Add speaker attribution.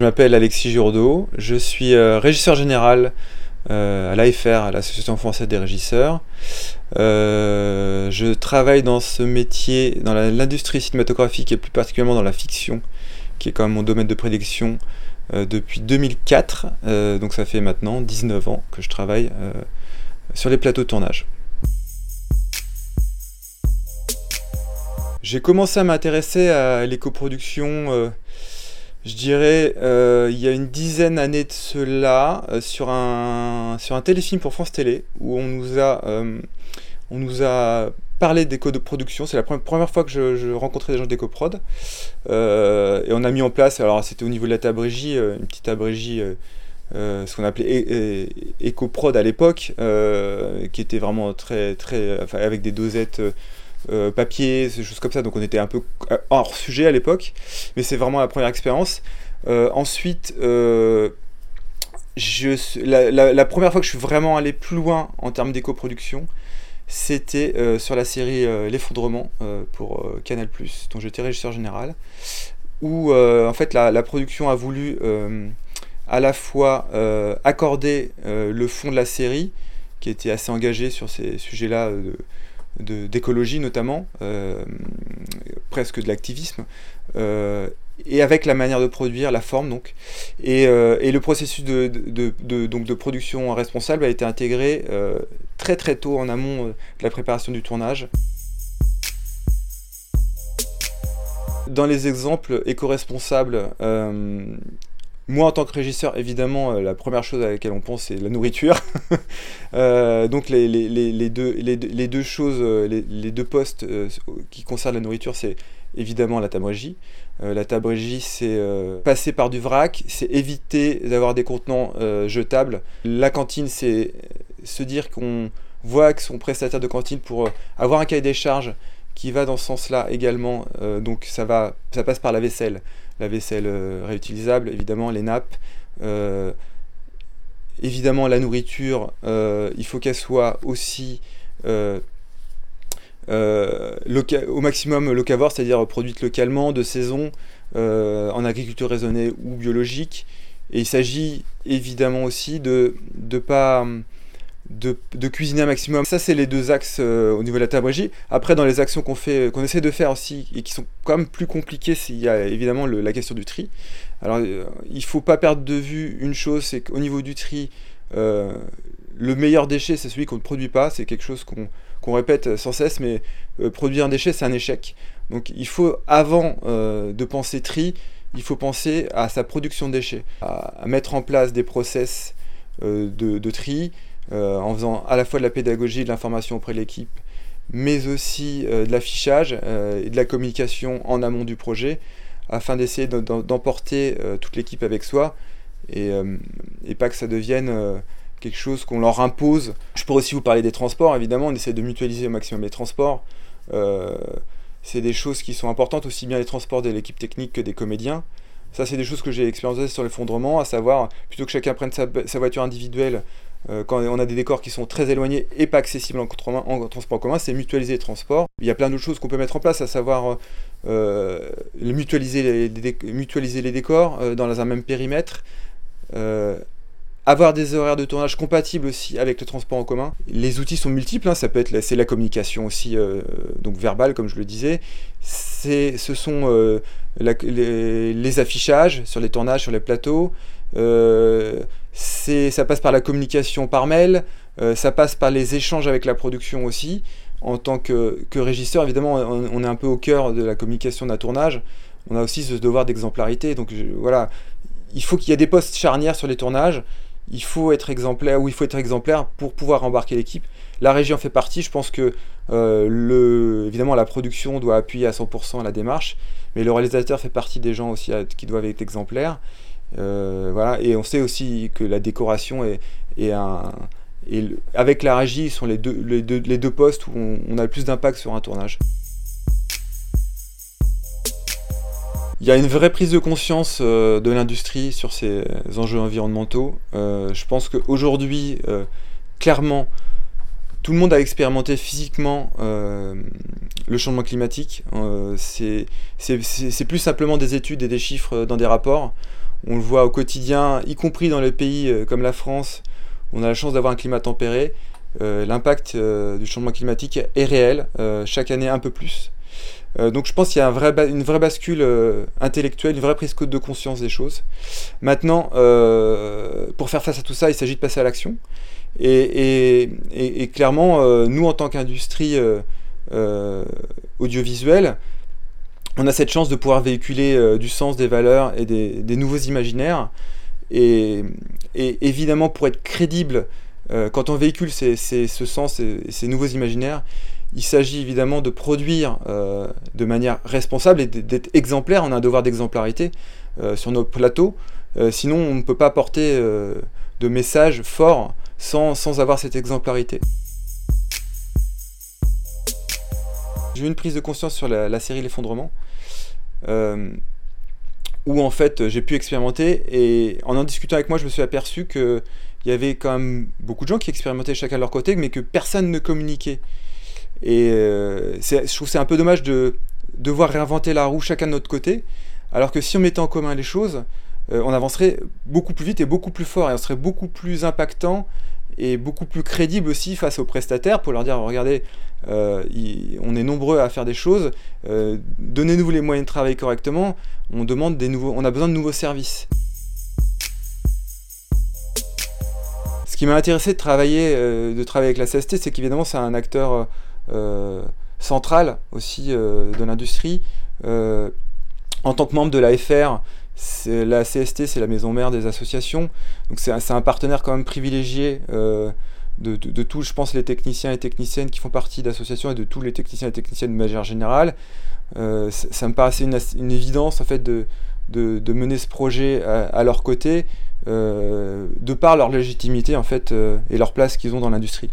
Speaker 1: Je m'appelle Alexis Jourdeau, je suis euh, régisseur général euh, à l'AFR, à l'Association française des régisseurs. Euh, je travaille dans ce métier, dans l'industrie cinématographique et plus particulièrement dans la fiction, qui est quand même mon domaine de prédiction depuis 2004. donc ça fait maintenant 19 ans que je travaille sur les plateaux de tournage. J'ai commencé à m'intéresser à l'éco-production je dirais, euh, il y a une dizaine d'années de cela, euh, sur, un, sur un téléfilm pour France Télé, où on nous a, euh, on nous a parlé d'éco de production. C'est la première, fois que je, rencontrais des gens d'éco-prod. et on a mis en place, alors c'était au niveau de la tabrégie, une petite tabrégie. ce qu'on appelait éco-prod à l'époque, qui était vraiment très, très, enfin, avec des dosettes euh, papier, ces choses comme ça. Donc on était un peu hors sujet à l'époque, mais c'est vraiment la première expérience. Euh, ensuite, euh, je, la, première fois que je suis vraiment allé plus loin en termes d'éco-production, c'était sur la série L'effondrement pour Canal+, dont j'étais régisseur général, où en fait la, production a voulu à la fois accorder le fond de la série, qui était assez engagé sur ces sujets-là d'écologie notamment, euh, presque de l'activisme, euh, et avec la manière de produire, la forme donc. Et, euh, et le processus de, de, donc de production responsable a été intégré très très tôt en amont de la préparation du tournage. Dans les exemples éco-responsables, moi, en tant que régisseur, évidemment, euh, la première chose à laquelle on pense, c'est la nourriture. Euh, donc, les, deux, choses, euh, les, deux postes qui concernent la nourriture, c'est évidemment la tabrégie. la tabrégie, c'est passer par du vrac, c'est éviter d'avoir des contenants jetables. La cantine, c'est se dire qu'on voit que son prestataire de cantine pour avoir un cahier des charges qui va dans ce sens-là également. donc, ça, va, ça passe par la vaisselle la vaisselle euh, réutilisable, évidemment, les nappes. Euh, évidemment, la nourriture, euh, il faut qu'elle soit aussi au maximum locavore, c'est-à-dire produite localement, de saison, en agriculture raisonnée ou biologique. Et il s'agit évidemment aussi de ne pas de, cuisiner un maximum. Ça, c'est les deux axes euh, au niveau de la tabrégie. Après, dans les actions qu'on fait, qu'on essaie de faire aussi, et qui sont quand même plus compliquées, il y a évidemment la question du tri. Alors, euh, il faut pas perdre de vue une chose, c'est qu'au niveau du tri, euh, le meilleur déchet, c'est celui qu'on ne produit pas. C'est quelque chose qu'on répète sans cesse, mais produire un déchet, c'est un échec. Donc, il faut, avant de penser tri, il faut penser à sa production de déchets, à, mettre en place des process de tri, euh, en faisant à la fois de la pédagogie, de l'information auprès de l'équipe, mais aussi euh, de l'affichage euh, et de la communication en amont du projet, afin d'essayer d'emporter toute l'équipe avec soi et, pas que ça devienne quelque chose qu'on leur impose. Je pourrais aussi vous parler des transports, évidemment, on essaie de mutualiser au maximum les transports. c'est des choses qui sont importantes, aussi bien les transports de l'équipe technique que des comédiens. Ça, c'est des choses que j'ai expérimentées sur l'effondrement, à savoir, plutôt que chacun prenne sa voiture individuelle quand on a des décors qui sont très éloignés et pas accessibles en, en transport en commun, c'est mutualiser les transports. Il y a plein d'autres choses qu'on peut mettre en place, à savoir euh, mutualiser, les, mutualiser les décors euh, dans un même périmètre, avoir des horaires de tournage compatibles aussi avec le transport en commun. Les outils sont multiples, hein, ça peut être c'est la communication aussi, donc verbale comme je le disais. ce sont les, affichages sur les tournages, sur les plateaux. Ça passe par la communication par mail, euh, ça passe par les échanges avec la production aussi. En tant que, régisseur, évidemment, on, est un peu au cœur de la communication d'un tournage. On a aussi ce devoir d'exemplarité. Donc voilà, il faut qu'il y ait des postes charnières sur les tournages. Il faut être exemplaire, ou il faut être exemplaire pour pouvoir embarquer l'équipe. La régie en fait partie. Je pense que euh, évidemment la production doit appuyer à 100% la démarche, mais le réalisateur fait partie des gens aussi qui doivent être exemplaires. Euh, voilà. Et on sait aussi que la décoration est, un. Et avec la régie, sont les deux, les deux, les deux postes où on, a le plus d'impact sur un tournage. Il y a une vraie prise de conscience euh, de l'industrie sur ces enjeux environnementaux. Euh, je pense qu'aujourd'hui, clairement, tout le monde a expérimenté physiquement le changement climatique. c'est plus simplement des études et des chiffres dans des rapports on le voit au quotidien, y compris dans les pays comme la France, on a la chance d'avoir un climat tempéré. L'impact du changement climatique est réel, chaque année un peu plus. donc je pense qu'il y a une vraie bascule intellectuelle, une vraie prise de conscience des choses. Maintenant, pour faire face à tout ça, il s'agit de passer à l'action. Et, clairement, euh, nous, en tant qu'industrie euh, euh, audiovisuelle, on a cette chance de pouvoir véhiculer du sens, des valeurs et des, nouveaux imaginaires. Et, évidemment, pour être crédible, quand on véhicule ce sens et ces nouveaux imaginaires, il s'agit évidemment de produire de manière responsable et d'être exemplaire. On a un devoir d'exemplarité sur nos plateaux. sinon, on ne peut pas porter de messages forts sans, avoir cette exemplarité. J'ai eu une prise de conscience sur la, série L'effondrement, euh, où en fait j'ai pu expérimenter, et en en discutant avec moi, je me suis aperçu qu'il y avait quand même beaucoup de gens qui expérimentaient chacun de leur côté, mais que personne ne communiquait. Et euh, je trouve c'est un peu dommage de devoir réinventer la roue chacun de notre côté, alors que si on mettait en commun les choses, euh, on avancerait beaucoup plus vite et beaucoup plus fort, et on serait beaucoup plus impactant et beaucoup plus crédible aussi face aux prestataires pour leur dire regardez, euh, on est nombreux à faire des choses, euh, donnez-nous les moyens de travailler correctement, on, demande des nouveaux, on a besoin de nouveaux services. Ce qui m'a intéressé de travailler, de travailler avec la CST, c'est qu'évidemment c'est un acteur central aussi de l'industrie. en tant que membre de l'AFR, la CST, c'est la maison mère des associations, donc c'est un, partenaire quand même privilégié euh, de, tous, je pense, les techniciens et techniciennes qui font partie d'associations et de tous les techniciens et techniciennes de manière générale. Euh, ça, me paraissait une, évidence en fait de, mener ce projet à, leur côté, euh, de par leur légitimité en fait et leur place qu'ils ont dans l'industrie.